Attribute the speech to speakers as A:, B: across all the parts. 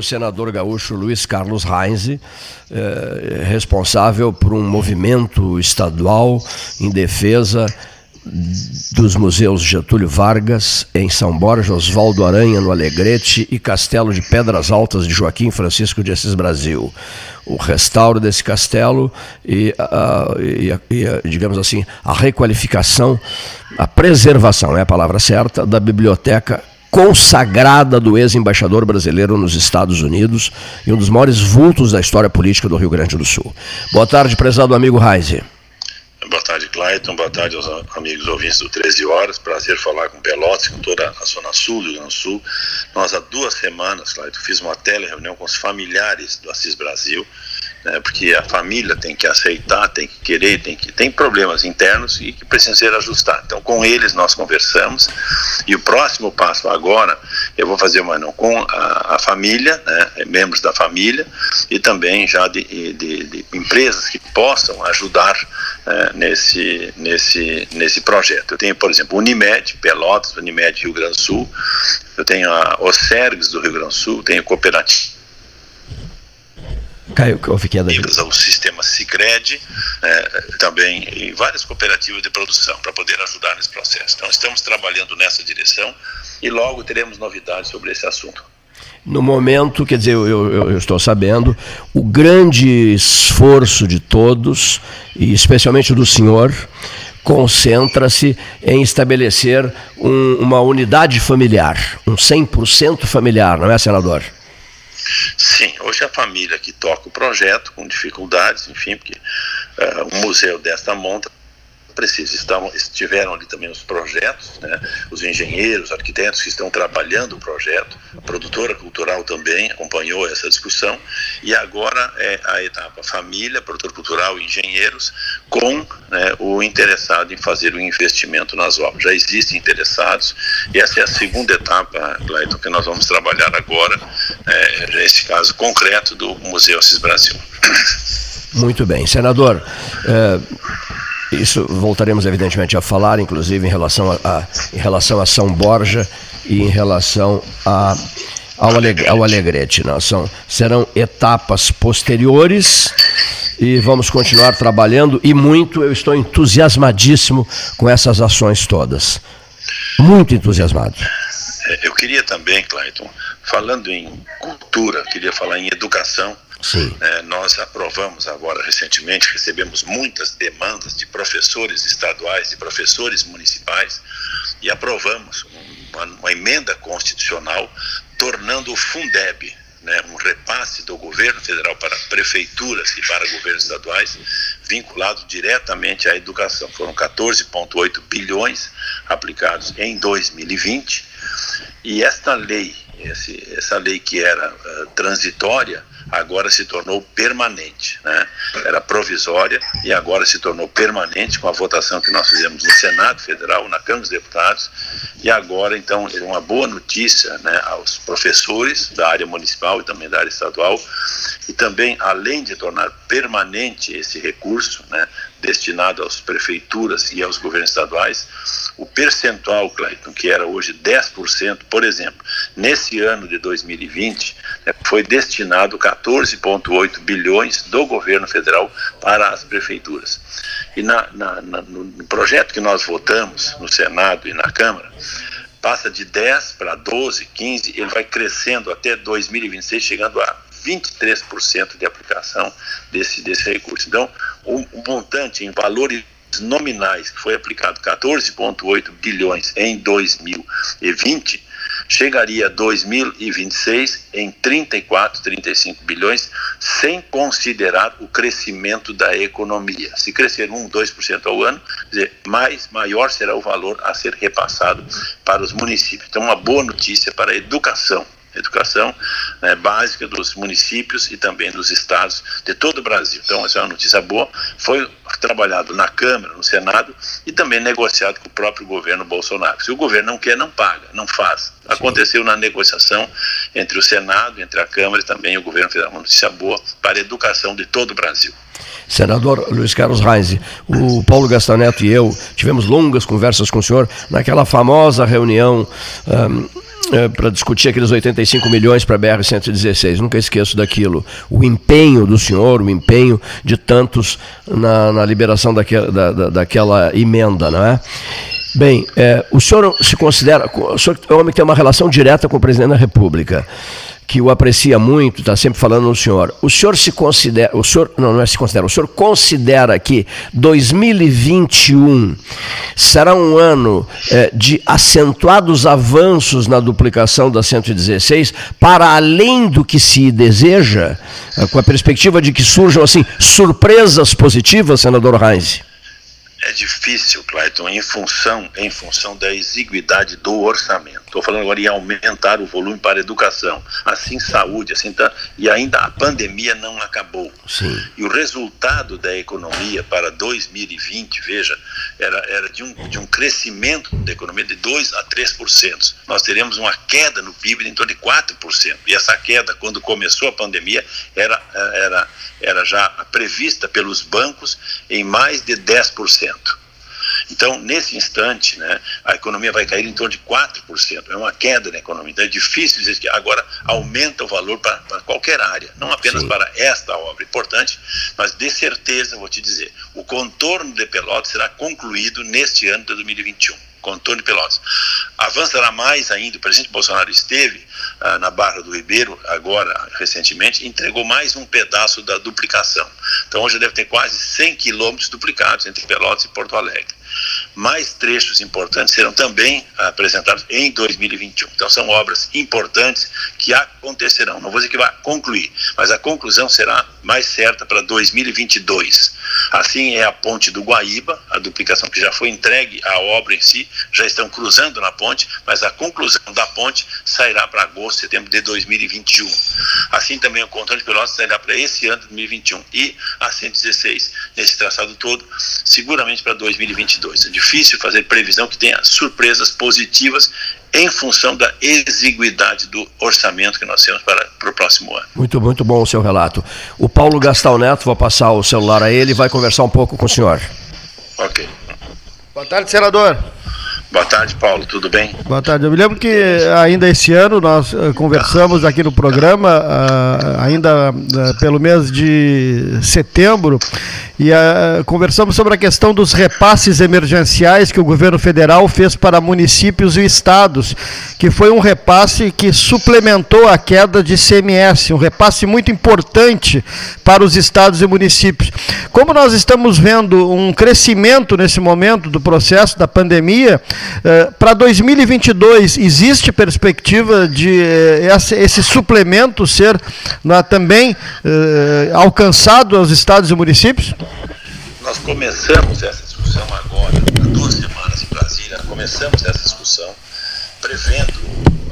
A: o senador gaúcho Luiz Carlos Reins, eh, responsável por um movimento estadual em defesa dos museus Getúlio Vargas, em São Borja, Oswaldo Aranha, no Alegrete, e Castelo de Pedras Altas de Joaquim Francisco de Assis Brasil. O restauro desse castelo e, e, e, digamos assim, a requalificação, a preservação, é a palavra certa, da biblioteca consagrada do ex-embaixador brasileiro nos Estados Unidos e um dos maiores vultos da história política do Rio Grande do Sul. Boa tarde, prezado amigo Reise.
B: Boa tarde, Clayton. Boa tarde aos amigos ouvintes do 13 Horas. Prazer falar com Pelotas, com toda a Zona Sul do Rio Grande do Sul. Nós, há duas semanas, Clayton, fiz uma tele-reunião com os familiares do Assis Brasil, né, porque a família tem que aceitar, tem que querer, tem que tem problemas internos e que precisam ser ajustados. Então, com eles nós conversamos e o próximo passo agora, eu vou fazer uma reunião com a, a família, né, membros da família e também já de, de, de empresas que possam ajudar é, nesse, nesse, nesse projeto. Eu tenho, por exemplo, Unimed, Pelotas, Unimed Rio Grande do Sul, eu tenho a Osergs do Rio Grande do Sul, tenho cooperativa
A: Houve queda.
B: O sistema Cicred, é, também em várias cooperativas de produção, para poder ajudar nesse processo. Então, estamos trabalhando nessa direção e logo teremos novidades sobre esse assunto.
A: No momento, quer dizer, eu, eu, eu, estou sabendo, o grande esforço de todos, e especialmente do senhor, concentra-se em estabelecer um, uma unidade familiar, um 100% familiar, não é, senador?
B: Sim, hoje a família que toca o projeto, com dificuldades, enfim, porque uh, um museu desta monta precisa. Estão, estiveram ali também os projetos, né, os engenheiros, arquitetos que estão trabalhando o projeto, a produtora cultural também acompanhou essa discussão, e agora é a etapa família, produtor cultural e engenheiros, com né, o interessado em fazer o investimento nas obras. Já existem interessados, e essa é a segunda etapa, Cleiton, que nós vamos trabalhar agora, é, nesse caso concreto do Museu Assis Brasil.
A: Muito bem. Senador, é, isso voltaremos evidentemente a falar, inclusive em relação a, a em relação a São Borja e em relação a, ao, Alegre, ao Alegrete. Não? São, serão etapas posteriores e vamos continuar trabalhando e muito. Eu estou entusiasmadíssimo com essas ações todas. Muito entusiasmado.
B: É, eu queria também, Clayton, falando em cultura, queria falar em educação é, nós aprovamos agora recentemente, recebemos muitas demandas de professores estaduais e professores municipais e aprovamos uma, uma emenda constitucional tornando o Fundeb né, um repasse do governo federal para prefeituras e para governos estaduais vinculado diretamente à educação. Foram 14,8 bilhões aplicados em 2020 e esta lei, esse, essa lei que era uh, transitória, agora se tornou permanente. Né? Era provisória e agora se tornou permanente com a votação que nós fizemos no Senado Federal, na Câmara dos Deputados. E agora, então, é uma boa notícia né, aos professores da área municipal e também da área estadual. E também, além de tornar permanente esse recurso, né, destinado às prefeituras e aos governos estaduais, o percentual, Clayton, que era hoje 10%, por exemplo, nesse ano de 2020, né, foi destinado 14,8 bilhões do governo federal para as prefeituras. E na, na, na, no projeto que nós votamos no Senado e na Câmara, passa de 10 para 12, 15, ele vai crescendo até 2026, chegando a 23% de aplicação desse, desse recurso. Então, o, o montante em valores nominais, que foi aplicado 14,8 bilhões em 2020, chegaria a 2026 em 34, 35 bilhões, sem considerar o crescimento da economia. Se crescer 1, 2% ao ano, dizer, mais, maior será o valor a ser repassado para os municípios. Então, uma boa notícia para a educação educação né, básica dos municípios e também dos estados de todo o Brasil. Então, essa é uma notícia boa. Foi trabalhado na Câmara, no Senado e também negociado com o próprio governo Bolsonaro. Se o governo não quer, não paga, não faz. Aconteceu na negociação entre o Senado, entre a Câmara e também o governo federal. Uma notícia boa para a educação de todo o Brasil.
A: Senador Luiz Carlos Reis, o Paulo Gastaneto e eu tivemos longas conversas com o senhor naquela famosa reunião um, é, para discutir aqueles 85 milhões para a BR-116. Nunca esqueço daquilo. O empenho do senhor, o empenho de tantos na, na liberação daquela, da, da, daquela emenda, não é? Bem, é, o senhor se considera. O senhor é um homem que tem uma relação direta com o presidente da República que o aprecia muito, está sempre falando no senhor. O senhor se considera, o senhor, não, não é se considera, o senhor considera que 2021 será um ano é, de acentuados avanços na duplicação da 116, para além do que se deseja, é, com a perspectiva de que surjam assim surpresas positivas, senador Heinz?
B: é difícil, Clayton, em função, em função da exiguidade do orçamento. Estou falando agora em aumentar o volume para a educação, assim saúde, assim tá, e ainda a pandemia não acabou. Sim. E o resultado da economia para 2020, veja, era, era de, um, de um crescimento da economia de 2 a 3%. Nós teremos uma queda no PIB em torno de 4%. E essa queda, quando começou a pandemia, era, era, era já prevista pelos bancos em mais de 10%. Então, nesse instante, né, a economia vai cair em torno de 4%. É uma queda na economia. Então, é difícil dizer que agora aumenta o valor para, para qualquer área, não apenas Sim. para esta obra importante, mas de certeza, vou te dizer, o contorno de Pelotas será concluído neste ano de 2021 com Antônio Pelotas. Avançará mais ainda, o presidente Bolsonaro esteve ah, na Barra do Ribeiro, agora, recentemente, entregou mais um pedaço da duplicação. Então hoje deve ter quase 100 quilômetros duplicados entre Pelotas e Porto Alegre. Mais trechos importantes serão também apresentados em 2021. Então são obras importantes que acontecerão. Não vou dizer que vai concluir, mas a conclusão será mais certa para 2022. Assim é a ponte do Guaíba, a duplicação que já foi entregue, a obra em si, já estão cruzando na ponte, mas a conclusão da ponte sairá para agosto, setembro de 2021. Assim também o controle de Pelotas sairá para esse ano de 2021 e a 116 nesse traçado todo, seguramente para 2022. É difícil fazer previsão que tenha surpresas positivas em função da exiguidade do orçamento que nós temos para, para o próximo ano.
A: Muito, muito bom o seu relato. O Paulo Gastal Neto, vou passar o celular a ele e vai conversar um pouco com o senhor.
B: Ok.
C: Boa tarde, senador.
B: Boa tarde, Paulo. Tudo bem?
C: Boa tarde. Eu me lembro que ainda esse ano nós uh, conversamos aqui no programa, uh, ainda uh, pelo mês de setembro, e uh, conversamos sobre a questão dos repasses emergenciais que o governo federal fez para municípios e estados, que foi um repasse que suplementou a queda de CMS, um repasse muito importante para os estados e municípios. Como nós estamos vendo um crescimento nesse momento do processo da pandemia, uh, para 2022 existe perspectiva de uh, esse suplemento ser também alcançado aos estados e municípios?
B: Nós começamos essa discussão agora, há duas semanas em Brasília, começamos essa discussão prevendo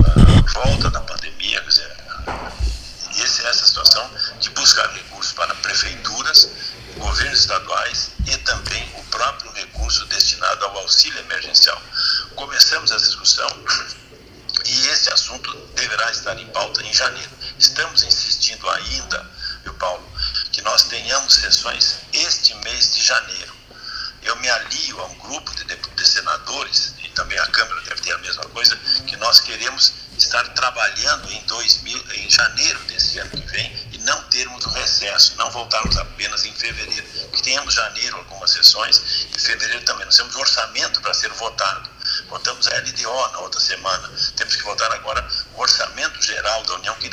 B: a volta da pandemia, quer dizer, essa situação de buscar recursos para prefeituras, governos estaduais e também o próprio recurso destinado ao auxílio emergencial. Começamos essa discussão e esse assunto deverá estar em pauta em janeiro. Estamos insistindo ainda, viu, Paulo, que nós tenhamos sessões este mês de janeiro. Eu me alio a um grupo de, de senadores, e também a Câmara deve ter a mesma coisa, que nós queremos estar trabalhando em, 2000, em janeiro desse ano que vem e não termos o recesso, não voltarmos apenas em fevereiro. Tenhamos janeiro algumas sessões e fevereiro também. Nós temos orçamento para ser votado. Votamos a LDO na outra semana. Temos que votar agora o orçamento geral da União, que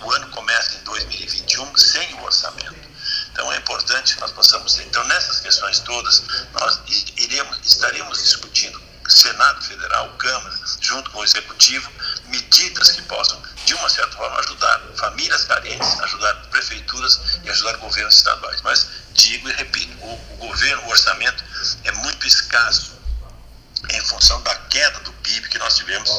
B: o ano começa em 2021 sem o orçamento. Então é importante que nós possamos. Então, nessas questões todas, nós iremos, estaremos discutindo Senado Federal, Câmara, junto com o Executivo, medidas que possam, de uma certa forma, ajudar famílias carentes, ajudar prefeituras e ajudar governos estaduais. Mas digo e repito, o, o governo, o orçamento é muito escasso em função da queda do PIB que nós tivemos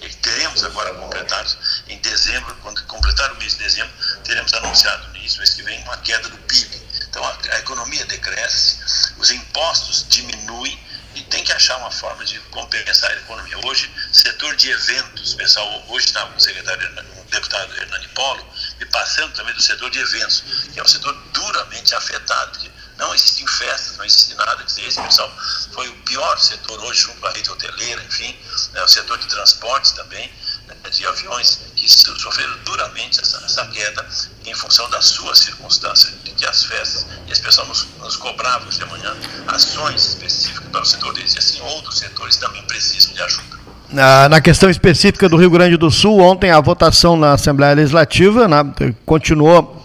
B: e teremos agora completados em dezembro, quando completar o mês de dezembro, teremos anunciado no início do mês que vem uma queda do PIB. Então a, a economia decresce, os impostos diminuem e tem que achar uma forma de compensar a economia. Hoje, setor de eventos, pessoal, hoje está o secretário, o deputado Hernani Polo, e passando também do setor de eventos, que é um setor duramente afetado, não existem festas, não existe nada. Dizer, esse pessoal foi o pior setor hoje, junto com a rede hoteleira, enfim, né, o setor de transportes também. Né, de aviões que sofreram duramente essa, essa queda em função da sua circunstância, que as festas e as pessoas nos, nos cobravam de manhã ações específicas para o setor deles, e assim outros setores também precisam de ajuda.
C: Na questão específica do Rio Grande do Sul, ontem a votação na Assembleia Legislativa né, continuou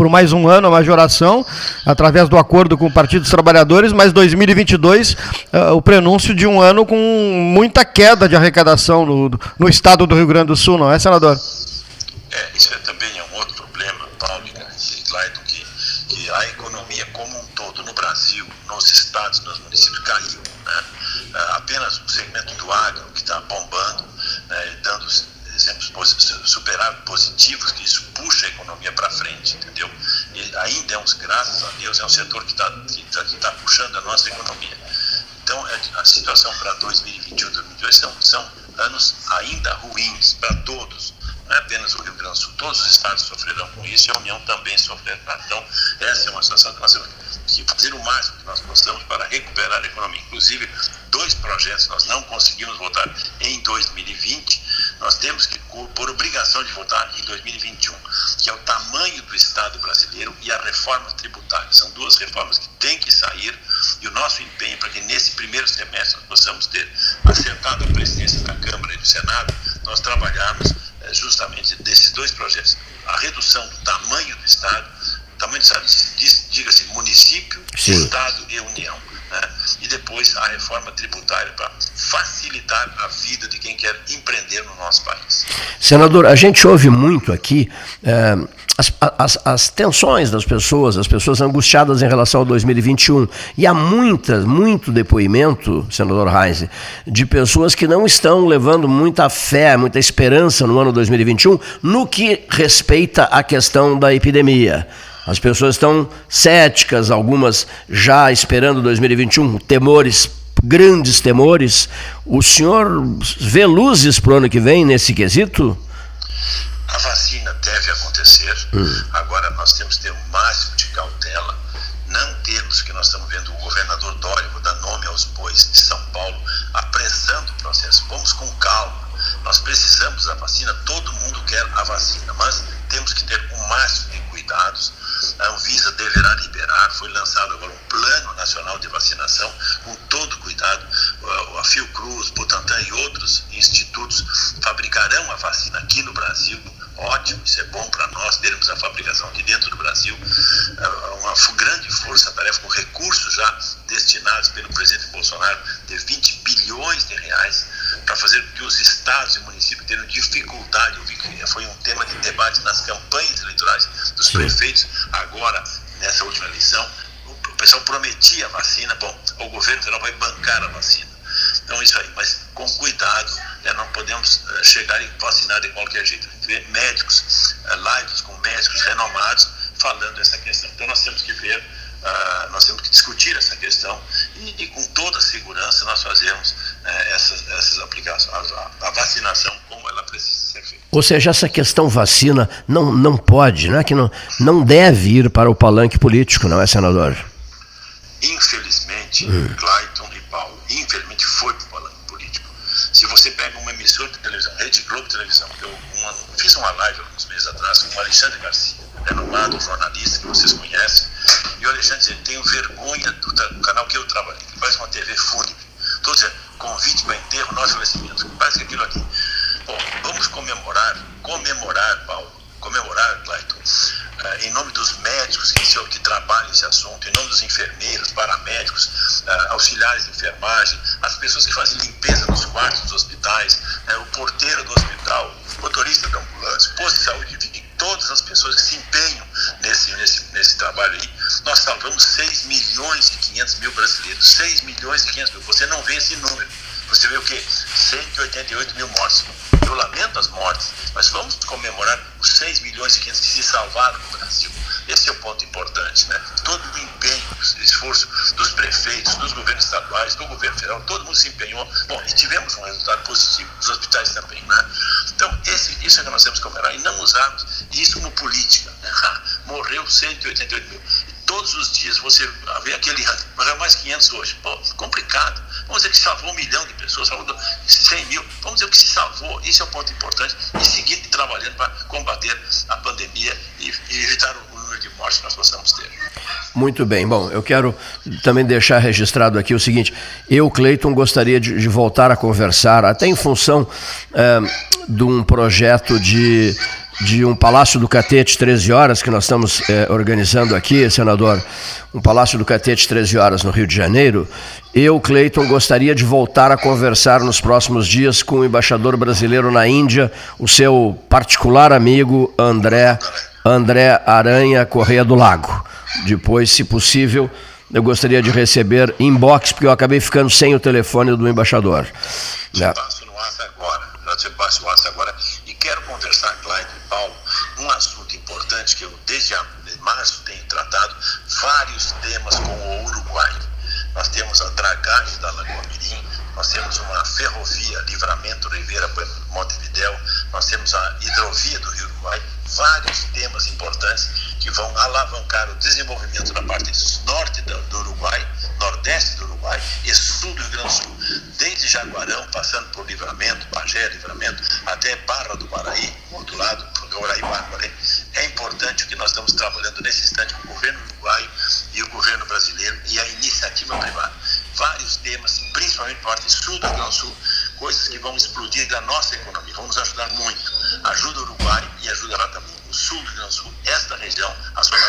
C: por mais um ano a majoração, através do acordo com o Partido dos Trabalhadores, mas 2022, uh, eh, o prenúncio de um ano com muita queda de arrecadação no, no estado do Rio Grande do Sul, não é, senador?
B: É, isso é também é um outro problema, Paulo e Clayton, que, que a economia como um todo no Brasil, nos estados, nos municípios, caiu. Né? Uh, apenas o segmento do agro, que está bombando, né, dando exemplos superávit positivos, que isso puxa a economia para frente, entendeu? E ainda é um, setor que está que tá, que tá puxando a nossa economia. Então, é, a situação para 2021 e 2022 são, são anos ainda ruins para todos, não é apenas o Rio Grande do Sul, todos os estados sofrerão com isso e a União também sofrerá. Então, essa é uma situação que nós temos que fazer o máximo que nós possamos para recuperar a economia. Inclusive, dois projetos nós não conseguimos votar em 2020, nós temos que, por obrigação de votar em 2021, que é o tamanho do Estado brasileiro e a reforma tributária. São duas reformas que têm que sair e o nosso empenho para que nesse primeiro semestre nós possamos ter acertado a presidência da Câmara e do Senado, nós trabalharmos é, justamente desses dois projetos. A redução do tamanho do Estado, tamanho do Estado, diga-se município, Sim. Estado e União né? e depois a reforma tributária para facilitar a vida de quem quer empreender no nosso país.
A: Senador, a gente ouve muito aqui é, as, as, as, tensões das pessoas, as pessoas angustiadas em relação ao 2021. E há muitas, muito depoimento, senador Reis, de pessoas que não estão levando muita fé, muita esperança no ano 2021 no que respeita à questão da epidemia. As pessoas estão céticas, algumas já esperando 2021, temores, grandes temores. O senhor vê luzes para o ano que vem nesse quesito?
B: A vacina deve acontecer. Hum. Agora nós temos que ter o máximo de cautela. Não temos que nós estamos vendo o governador Dória, vou dar nome aos bois de São Paulo, apressando o processo. Vamos com calma. Nós precisamos da vacina, todo mundo quer a vacina, mas temos que ter o máximo de cuidados a Anvisa deverá liberar, foi lançado agora um plano nacional de vacinação, com todo cuidado. A Fiocruz, Butantan e outros institutos fabricarão a vacina aqui no Brasil. Ótimo, isso é bom para nós termos a fabricação aqui dentro do Brasil. É uma grande força-tarefa com recursos já destinados pelo presidente Bolsonaro de 20 bilhões de reais para fazer com que os estados e municípios tenham dificuldade. Eu vi que foi um tema de debate nas campanhas eleitorais dos Sim. prefeitos, agora, nessa última eleição. O pessoal prometia a vacina, bom, o governo federal vai bancar a vacina. Então, isso aí, mas com cuidado, né, não podemos uh, chegar e vacinar de qualquer jeito. Ver médicos, uh, lives com médicos renomados falando essa questão. Então, nós temos que ver Uh, nós temos que discutir essa questão e, e com toda segurança nós fazemos uh, essas, essas aplicações, a, a, vacinação como ela precisa ser feita.
A: Ou seja, essa questão vacina não, não pode, não é que não, não deve ir para o palanque político, não é, senador?
B: Infelizmente, hum. Clayton e Paulo, infelizmente foi para o palanque político. Se você pega uma emissora de televisão, Rede Globo Televisão, eu uma, fiz uma live alguns meses atrás com o Alexandre Garcia, renomado jornalista que vocês conhecem, e o Alexandre dizia, tenho vergonha do, do, canal que eu trabalhei, que faz uma TV fúnebre. Estou dizendo, convite para enterro, nós falecimento, quase aquilo ali. Bom, vamos comemorar, comemorar, Paulo, comemorar, Clayton, uh, em nome dos médicos que, que trabalham esse assunto, em nome dos enfermeiros, paramédicos, uh, auxiliares de enfermagem, as pessoas que fazem limpeza nos quartos dos hospitais, uh, o porteiro do hospital, motorista da ambulância, posto de saúde, enfim, todas as pessoas que se empenham nesse, nesse, nesse trabalho aí, nós salvamos 6 milhões e 500 mil brasileiros. 6 milhões e 500 mil. Você não vê esse número. Você vê o quê? 188 mil mortes. Eu lamento as mortes, mas vamos comemorar os 6 milhões e 500 que se salvaram no Brasil. Esse é o ponto importante, né? Todo o empenho, o esforço dos prefeitos, dos governos estaduais, do governo federal, todo mundo se empenhou. Bom, e tivemos um resultado positivo, os hospitais também, né? Então, esse, isso é que nós temos que comemorar e não usarmos isso como política. Né? Morreu 188 mil todos os dias você vê aquele mas mais 500 hoje. Pô, complicado. Vamos dizer que salvou um milhão de pessoas, salvou 100 mil. Vamos dizer que se salvou. Isso é um ponto importante. E seguir trabalhando para combater a pandemia e, e evitar o número de mortes que nós possamos ter.
A: Muito bem. Bom, eu quero também deixar registrado aqui o seguinte: eu, Cleiton, gostaria de, de voltar a conversar, até em função é, de um projeto de de um Palácio do Catete 13 horas que nós estamos é, organizando aqui, senador, um Palácio do Catete 13 horas no Rio de Janeiro. Eu, Cleiton, gostaria de voltar a conversar nos próximos dias com o embaixador brasileiro na Índia, o seu particular amigo André André Aranha Correia do Lago. Depois, se possível, eu gostaria de receber inbox, porque eu acabei ficando sem o telefone do embaixador.
B: É. passo no agora. Passo no agora. E quero conversar, Clayton e Paulo, um assunto importante que eu, desde março, tenho tratado vários temas com o Uruguai. Nós temos a dragagem da Lagoa Mirim, nós temos uma ferrovia, Livramento Ribeira Montevidéu, nós temos a hidrovia do Rio Uruguai, vários temas importantes que vão alavancar o desenvolvimento da parte norte do Uruguai, nordeste do Uruguai e sul do Rio Grande do Sul, desde Jaguarão, passando por Livramento, Pagé, Livramento, até Barra do Guaraí, outro lado, Guaraí. É importante o que nós estamos trabalhando nesse instante com o governo uruguaio e o governo brasileiro e a iniciativa privada. Vários temas, principalmente parte sul do Rio Grande do Sul, coisas que vão explodir da nossa economia, vão nos ajudar muito. Ajuda o Uruguai e ajudará também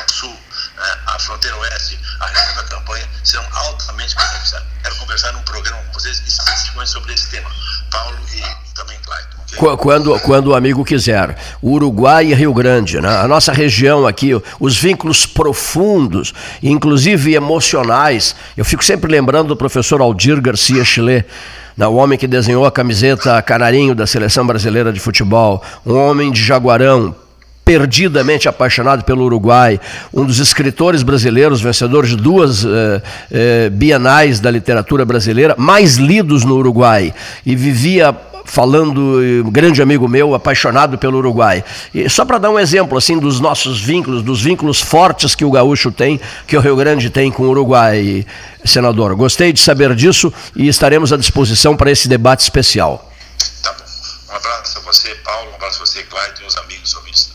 B: sul, né, a fronteira oeste, a região da campanha, serão altamente beneficiadas. Quero conversar num programa com vocês especificamente sobre esse tema. Paulo e também Clayton.
A: Quando, quando o amigo quiser. Uruguai e Rio Grande, né? a nossa região aqui, os vínculos profundos, inclusive emocionais. Eu fico sempre lembrando do professor Aldir Garcia Chile, né? o homem que desenhou a camiseta canarinho da seleção brasileira de futebol, um homem de Jaguarão, perdidamente apaixonado pelo Uruguai, um dos escritores brasileiros, vencedor de duas eh, eh, bienais da literatura brasileira, mais lidos no Uruguai, e vivia falando, um grande amigo meu, apaixonado pelo Uruguai. E só para dar um exemplo assim dos nossos vínculos, dos vínculos fortes que o gaúcho tem, que o Rio Grande tem com o Uruguai, senador. Gostei de saber disso e estaremos à disposição para esse debate especial.
B: Tá bom. Um abraço a você, Paulo, um abraço a você, Clyde, e os amigos ouvintes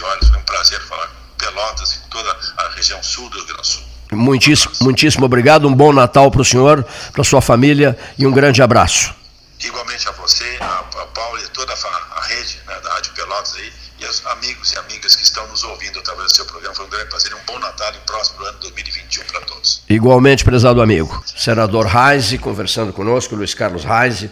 B: 13 horas. Foi um prazer falar com Pelotas e toda a região sul do Rio Grande do Sul.
A: Muitíssimo, muitíssimo obrigado, um bom Natal para o senhor, para a sua família e um grande abraço.
B: Igualmente a você, a, a Paulo e toda a, a rede né, da Rádio Pelotas aí, e os amigos e amigas que estão nos ouvindo através do seu programa. Foi um grande prazer, um bom Natal e um próximo ano 2021 para todos.
A: Igualmente, prezado amigo. Senador Reise conversando conosco, Luiz Carlos Reise.